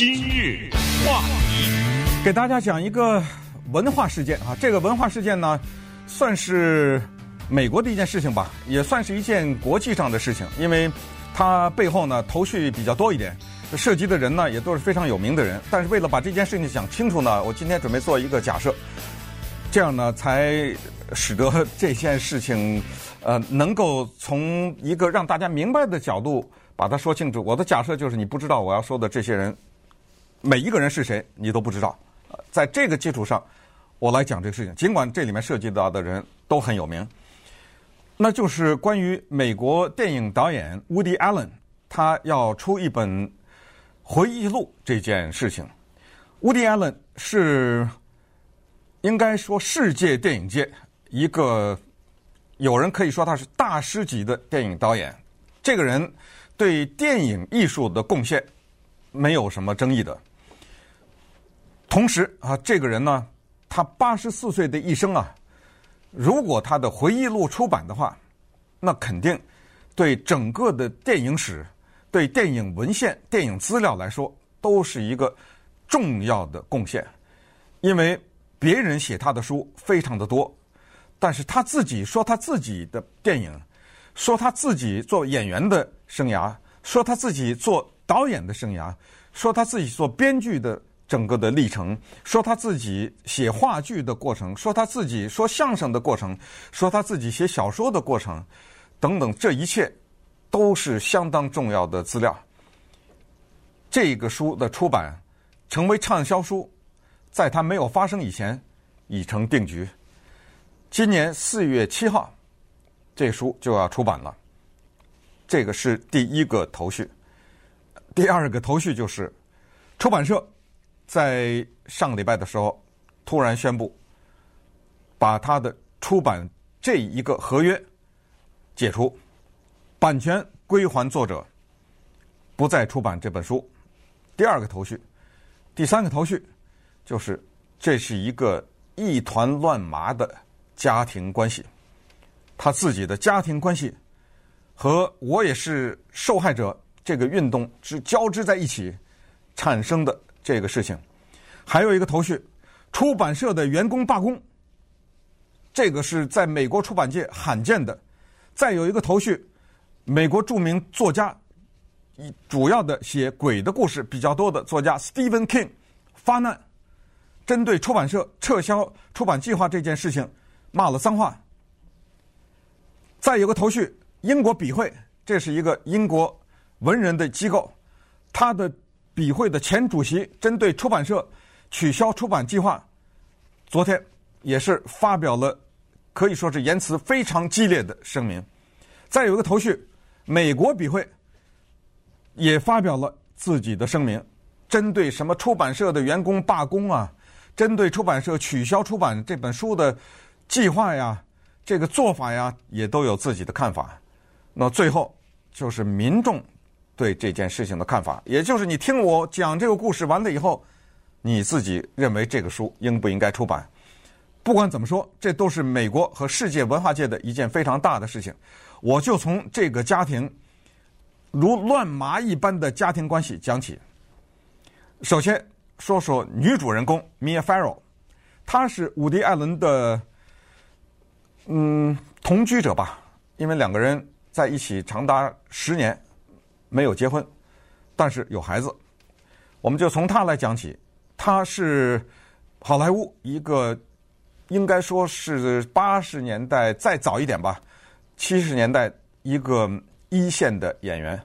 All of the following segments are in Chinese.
今日话题，给大家讲一个文化事件啊，这个文化事件呢，算是美国的一件事情吧，也算是一件国际上的事情，因为它背后呢头绪比较多一点，涉及的人呢也都是非常有名的人。但是为了把这件事情讲清楚呢，我今天准备做一个假设，这样呢才使得这件事情呃能够从一个让大家明白的角度。把它说清楚。我的假设就是，你不知道我要说的这些人，每一个人是谁，你都不知道。在这个基础上，我来讲这个事情。尽管这里面涉及到的人都很有名，那就是关于美国电影导演 Woody Allen，他要出一本回忆录这件事情。Woody Allen 是应该说世界电影界一个有人可以说他是大师级的电影导演。这个人。对电影艺术的贡献没有什么争议的。同时啊，这个人呢，他八十四岁的一生啊，如果他的回忆录出版的话，那肯定对整个的电影史、对电影文献、电影资料来说，都是一个重要的贡献。因为别人写他的书非常的多，但是他自己说他自己的电影。说他自己做演员的生涯，说他自己做导演的生涯，说他自己做编剧的整个的历程，说他自己写话剧的过程，说他自己说相声的过程，说他自己写小说的过程，等等，这一切都是相当重要的资料。这个书的出版成为畅销书，在他没有发生以前已成定局。今年四月七号。这书就要出版了，这个是第一个头绪。第二个头绪就是，出版社在上礼拜的时候突然宣布，把他的出版这一个合约解除，版权归还作者，不再出版这本书。第二个头绪，第三个头绪就是，这是一个一团乱麻的家庭关系。他自己的家庭关系和我也是受害者这个运动是交织在一起产生的这个事情，还有一个头绪，出版社的员工罢工，这个是在美国出版界罕见的。再有一个头绪，美国著名作家，主要的写鬼的故事比较多的作家 Stephen King 发难，针对出版社撤销出版计划这件事情骂了脏话。再有个头绪，英国笔会，这是一个英国文人的机构，他的笔会的前主席针对出版社取消出版计划，昨天也是发表了可以说是言辞非常激烈的声明。再有一个头绪，美国笔会也发表了自己的声明，针对什么出版社的员工罢工啊，针对出版社取消出版这本书的计划呀。这个做法呀，也都有自己的看法。那最后就是民众对这件事情的看法，也就是你听我讲这个故事完了以后，你自己认为这个书应不应该出版？不管怎么说，这都是美国和世界文化界的一件非常大的事情。我就从这个家庭如乱麻一般的家庭关系讲起。首先说说女主人公 Mia Farrow，她是伍迪·艾伦的。嗯，同居者吧，因为两个人在一起长达十年，没有结婚，但是有孩子。我们就从她来讲起，他是好莱坞一个应该说是八十年代再早一点吧，七十年代一个一线的演员。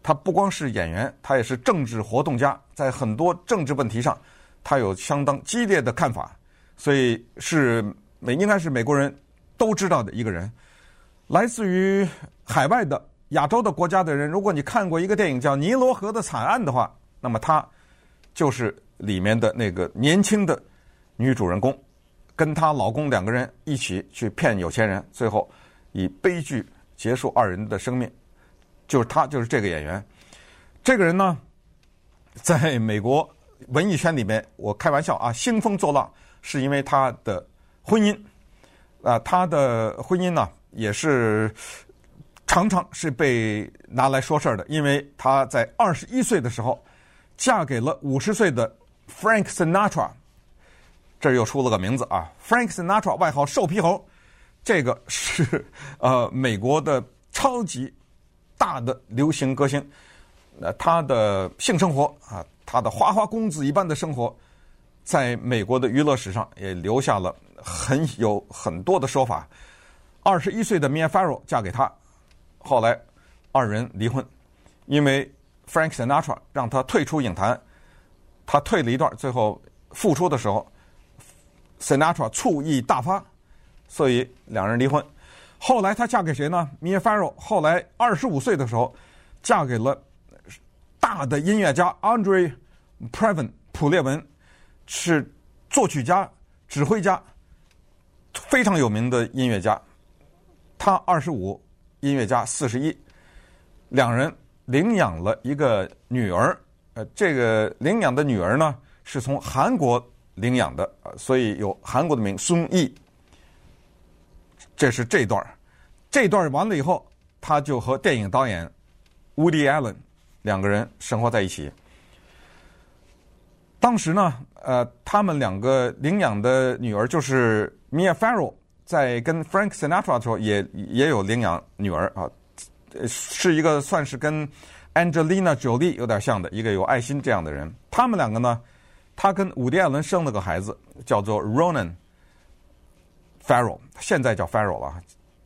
他不光是演员，他也是政治活动家，在很多政治问题上，他有相当激烈的看法，所以是美应该是美国人。都知道的一个人，来自于海外的亚洲的国家的人。如果你看过一个电影叫《尼罗河的惨案》的话，那么他就是里面的那个年轻的女主人公，跟她老公两个人一起去骗有钱人，最后以悲剧结束二人的生命。就是她，就是这个演员。这个人呢，在美国文艺圈里面，我开玩笑啊，兴风作浪，是因为他的婚姻。啊，他的婚姻呢，也是常常是被拿来说事儿的，因为他在二十一岁的时候嫁给了五十岁的 Frank Sinatra。这又出了个名字啊，Frank Sinatra，外号瘦皮猴。这个是呃美国的超级大的流行歌星。那他的性生活啊，他的花花公子一般的生活，在美国的娱乐史上也留下了很有很多的说法。二十一岁的 Mia Farrow 嫁给他，后来二人离婚，因为 Frank Sinatra 让他退出影坛，他退了一段，最后复出的时候，Sinatra 醋意大发，所以两人离婚。后来她嫁给谁呢？Mia Farrow 后来二十五岁的时候，嫁给了。大的音乐家 Andre Previn 普列文是作曲家、指挥家，非常有名的音乐家。他二十五，音乐家四十一，两人领养了一个女儿。呃，这个领养的女儿呢，是从韩国领养的，所以有韩国的名孙艺。这是这段，这段完了以后，他就和电影导演 Woody Allen。两个人生活在一起。当时呢，呃，他们两个领养的女儿就是 Mia Farrow，在跟 Frank Sinatra 的时候也也有领养女儿啊，是一个算是跟 Angelina Jolie 有点像的一个有爱心这样的人。他们两个呢，他跟伍迪·艾伦生了个孩子，叫做 Ronan Farrow，现在叫 Farrow 了，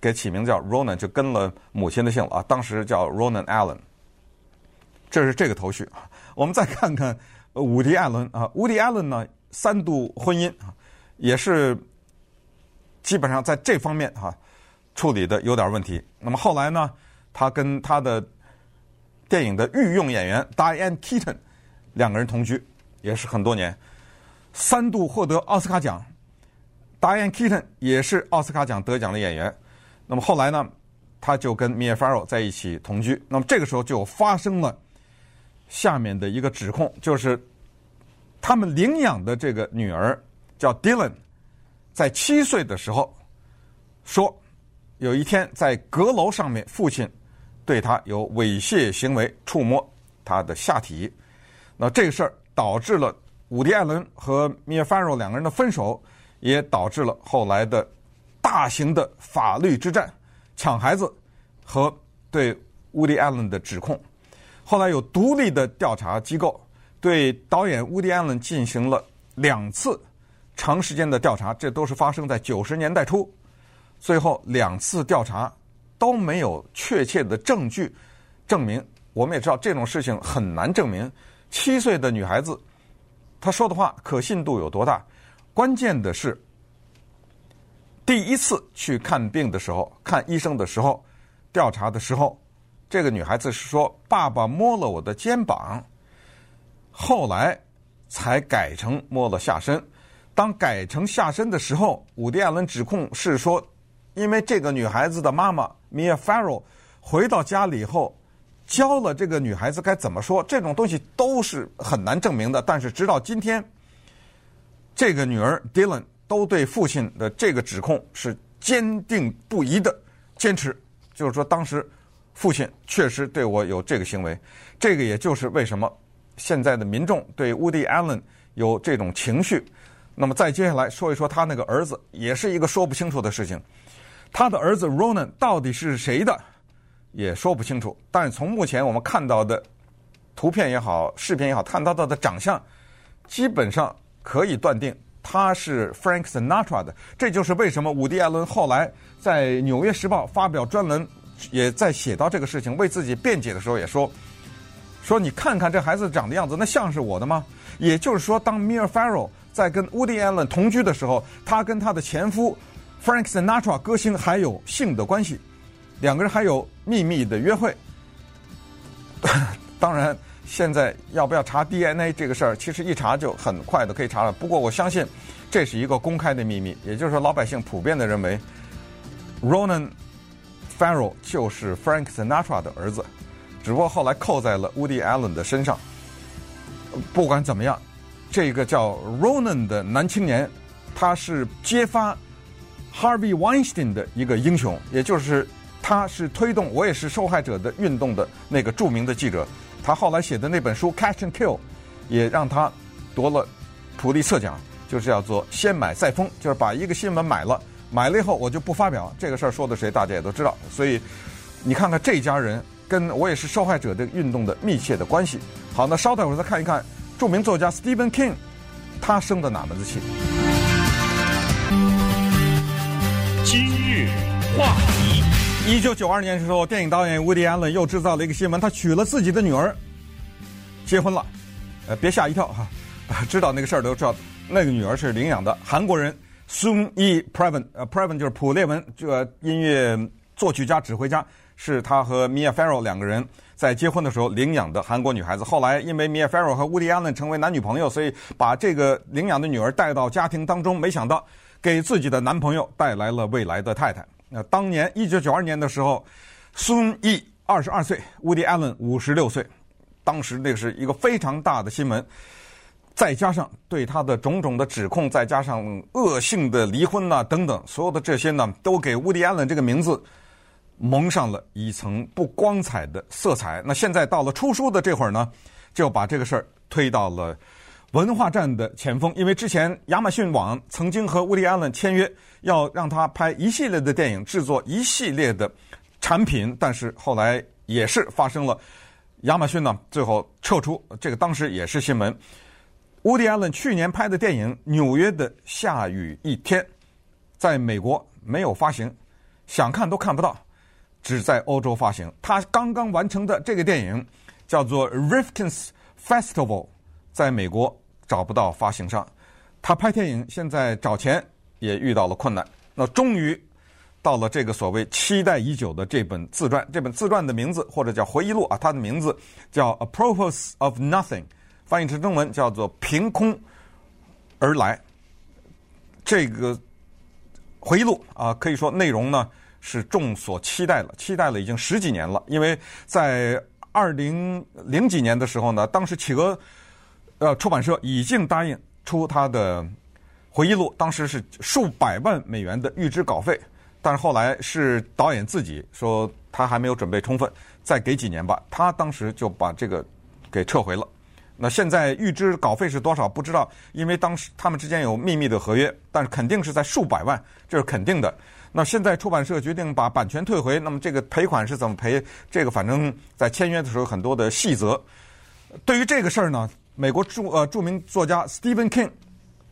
给起名叫 Ronan，就跟了母亲的姓了啊。当时叫 Ronan Allen。这是这个头绪啊！我们再看看伍迪·艾伦啊，伍迪·艾伦呢三度婚姻啊，也是基本上在这方面哈处理的有点问题。那么后来呢，他跟他的电影的御用演员 Diane Keaton 两个人同居，也是很多年，三度获得奥斯卡奖。Diane Keaton 也是奥斯卡奖得奖的演员。那么后来呢，他就跟 Mia Farrow 在一起同居。那么这个时候就发生了。下面的一个指控就是，他们领养的这个女儿叫 Dylan，在七岁的时候说，有一天在阁楼上面，父亲对他有猥亵行为，触摸他的下体。那这个事儿导致了伍迪·艾伦和 Mia Farrow 两个人的分手，也导致了后来的大型的法律之战，抢孩子和对伍迪·艾伦的指控。后来有独立的调查机构对导演伍迪·艾伦进行了两次长时间的调查，这都是发生在九十年代初。最后两次调查都没有确切的证据证明。我们也知道这种事情很难证明。七岁的女孩子她说的话可信度有多大？关键的是，第一次去看病的时候，看医生的时候，调查的时候。这个女孩子是说：“爸爸摸了我的肩膀，后来才改成摸了下身。当改成下身的时候，伍迪·艾伦指控是说，因为这个女孩子的妈妈 Mia Farrow 回到家里以后，教了这个女孩子该怎么说。这种东西都是很难证明的。但是直到今天，这个女儿 Dylan 都对父亲的这个指控是坚定不移的坚持，就是说当时。”父亲确实对我有这个行为，这个也就是为什么现在的民众对 Woody Allen 有这种情绪。那么再接下来说一说他那个儿子，也是一个说不清楚的事情。他的儿子 Ronan 到底是谁的，也说不清楚。但是从目前我们看到的图片也好、视频也好，看到他的长相，基本上可以断定他是 Frank Sinatra 的。这就是为什么伍迪·艾伦后来在《纽约时报》发表专栏。也在写到这个事情，为自己辩解的时候也说，说你看看这孩子长的样子，那像是我的吗？也就是说，当 Mia Farrow 在跟 Woody Allen 同居的时候，他跟他的前夫 Frank Sinatra 歌星还有性的关系，两个人还有秘密的约会。当然，现在要不要查 DNA 这个事儿，其实一查就很快的可以查了。不过我相信，这是一个公开的秘密，也就是说，老百姓普遍的认为，Ronan。Farrow 就是 Frank Sinatra 的儿子，只不过后来扣在了 Woody Allen 的身上。不管怎么样，这个叫 Ronan 的男青年，他是揭发 Harvey Weinstein 的一个英雄，也就是他是推动“我也是受害者”的运动的那个著名的记者。他后来写的那本书《Catch and Kill》也让他夺了普利策奖，就是叫做先买再封，就是把一个新闻买了，买了以后我就不发表这个事儿，说的谁大家也都知道。所以你看看这家人跟我也是受害者这个运动的密切的关系。好，那稍待会儿再看一看著名作家 Stephen King，他生的哪门子气？一九九二年的时候，电影导演 Woody Allen 又制造了一个新闻，他娶了自己的女儿，结婚了。呃，别吓一跳哈，知道那个事儿都知道，那个女儿是领养的韩国人 Soon Yi Previn，呃，Previn 就是普列文，这音乐作曲家、指挥家，是他和 Mia Farrow 两个人在结婚的时候领养的韩国女孩子。后来因为 Mia Farrow 和 Woody Allen 成为男女朋友，所以把这个领养的女儿带到家庭当中，没想到给自己的男朋友带来了未来的太太。那当年一九九二年的时候，孙毅二十二岁，Woody Allen 五十六岁，当时那个是一个非常大的新闻，再加上对他的种种的指控，再加上恶性的离婚呐、等等，所有的这些呢，都给 Woody Allen 这个名字蒙上了一层不光彩的色彩。那现在到了出书的这会儿呢，就把这个事儿推到了。文化战的前锋，因为之前亚马逊网曾经和乌迪·艾伦签约，要让他拍一系列的电影，制作一系列的产品，但是后来也是发生了，亚马逊呢最后撤出，这个当时也是新闻。乌迪·艾伦去年拍的电影《纽约的下雨一天》，在美国没有发行，想看都看不到，只在欧洲发行。他刚刚完成的这个电影叫做《Rifkin's Festival》，在美国。找不到发行商，他拍电影现在找钱也遇到了困难。那终于到了这个所谓期待已久的这本自传，这本自传的名字或者叫回忆录啊，它的名字叫《Apropos of Nothing》，翻译成中文叫做“凭空而来”。这个回忆录啊，可以说内容呢是众所期待了，期待了已经十几年了。因为在二零零几年的时候呢，当时企鹅。呃，出版社已经答应出他的回忆录，当时是数百万美元的预支稿费，但是后来是导演自己说他还没有准备充分，再给几年吧。他当时就把这个给撤回了。那现在预支稿费是多少？不知道，因为当时他们之间有秘密的合约，但是肯定是在数百万，这是肯定的。那现在出版社决定把版权退回，那么这个赔款是怎么赔？这个反正在签约的时候很多的细则。对于这个事儿呢？美国著呃著名作家 Stephen King，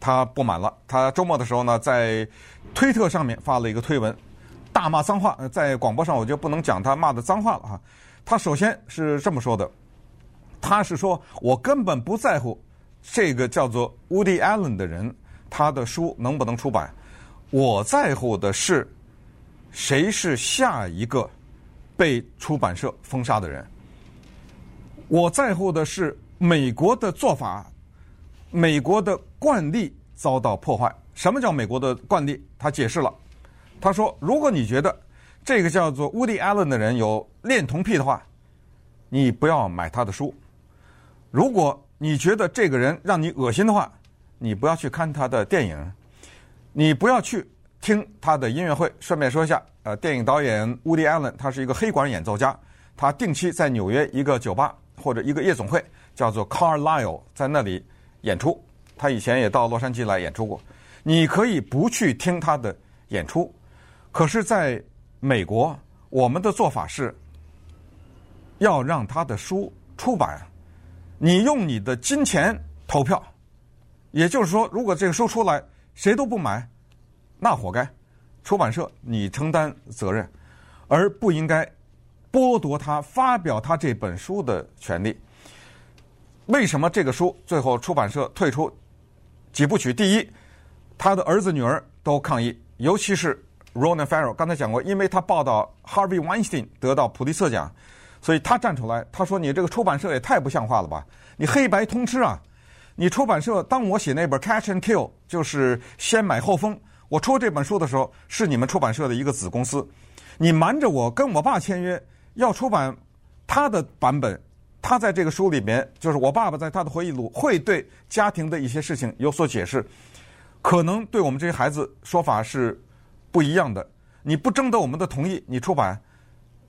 他不满了。他周末的时候呢，在推特上面发了一个推文，大骂脏话。在广播上我就不能讲他骂的脏话了哈。他首先是这么说的，他是说我根本不在乎这个叫做 Woody Allen 的人，他的书能不能出版，我在乎的是谁是下一个被出版社封杀的人，我在乎的是。美国的做法，美国的惯例遭到破坏。什么叫美国的惯例？他解释了，他说：“如果你觉得这个叫做 Woody Allen 的人有恋童癖的话，你不要买他的书；如果你觉得这个人让你恶心的话，你不要去看他的电影，你不要去听他的音乐会。”顺便说一下，呃，电影导演 Woody Allen 他是一个黑管演奏家，他定期在纽约一个酒吧或者一个夜总会。叫做 Carlyle，在那里演出。他以前也到洛杉矶来演出过。你可以不去听他的演出，可是在美国，我们的做法是要让他的书出版。你用你的金钱投票，也就是说，如果这个书出来谁都不买，那活该。出版社你承担责任，而不应该剥夺他发表他这本书的权利。为什么这个书最后出版社退出几部曲？第一，他的儿子女儿都抗议，尤其是 Ronan Farrow。刚才讲过，因为他报道 Harvey Weinstein 得到普利策奖，所以他站出来，他说：“你这个出版社也太不像话了吧？你黑白通吃啊！你出版社，当我写那本《Catch and Kill》就是先买后封，我出这本书的时候是你们出版社的一个子公司，你瞒着我跟我爸签约要出版他的版本。”他在这个书里面，就是我爸爸在他的回忆录，会对家庭的一些事情有所解释，可能对我们这些孩子说法是不一样的。你不征得我们的同意，你出版，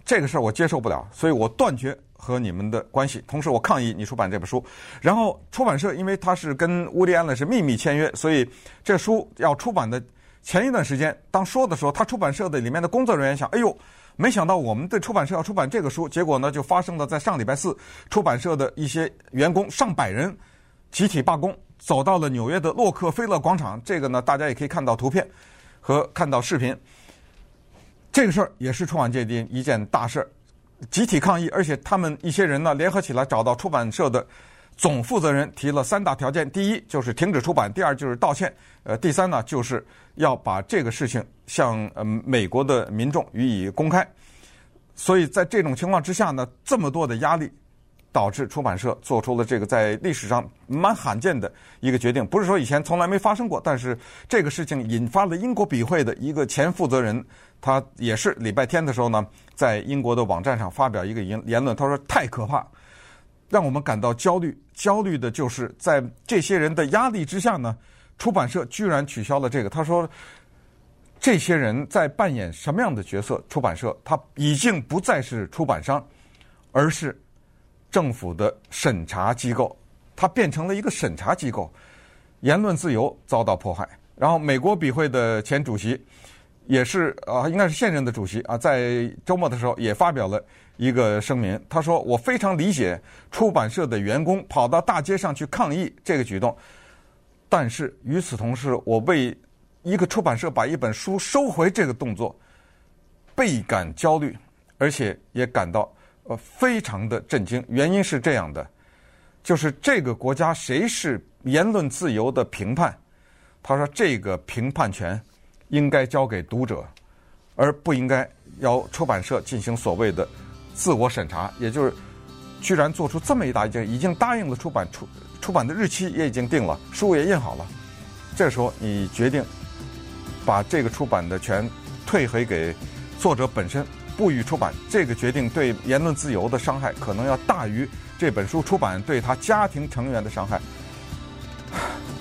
这个事儿我接受不了，所以我断绝和你们的关系。同时，我抗议你出版这本书。然后出版社因为他是跟乌迪安呢是秘密签约，所以这书要出版的前一段时间，当说的时候，他出版社的里面的工作人员想：哎呦，没想到我们的出版社要出版这个书。结果呢，就发生了在上礼拜四，出版社的一些员工上百人集体罢工，走到了纽约的洛克菲勒广场。这个呢，大家也可以看到图片和看到视频。这个事儿也是出版界的一件大事儿，集体抗议，而且他们一些人呢联合起来找到出版社的总负责人，提了三大条件：第一就是停止出版；第二就是道歉；呃，第三呢就是要把这个事情向呃美国的民众予以公开。所以在这种情况之下呢，这么多的压力。导致出版社做出了这个在历史上蛮罕见的一个决定，不是说以前从来没发生过，但是这个事情引发了英国笔会的一个前负责人，他也是礼拜天的时候呢，在英国的网站上发表一个言言论，他说太可怕，让我们感到焦虑。焦虑的就是在这些人的压力之下呢，出版社居然取消了这个。他说，这些人在扮演什么样的角色？出版社他已经不再是出版商，而是。政府的审查机构，它变成了一个审查机构，言论自由遭到迫害。然后，美国笔会的前主席，也是啊，应该是现任的主席啊，在周末的时候也发表了一个声明。他说：“我非常理解出版社的员工跑到大街上去抗议这个举动，但是与此同时，我为一个出版社把一本书收回这个动作倍感焦虑，而且也感到。”呃，非常的震惊。原因是这样的，就是这个国家谁是言论自由的评判？他说，这个评判权应该交给读者，而不应该要出版社进行所谓的自我审查。也就是，居然做出这么一大件，已经答应了出版出出版的日期也已经定了，书也印好了。这时候你决定把这个出版的权退回给作者本身。不予出版，这个决定对言论自由的伤害可能要大于这本书出版对他家庭成员的伤害。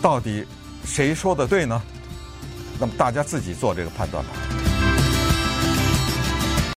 到底谁说的对呢？那么大家自己做这个判断吧。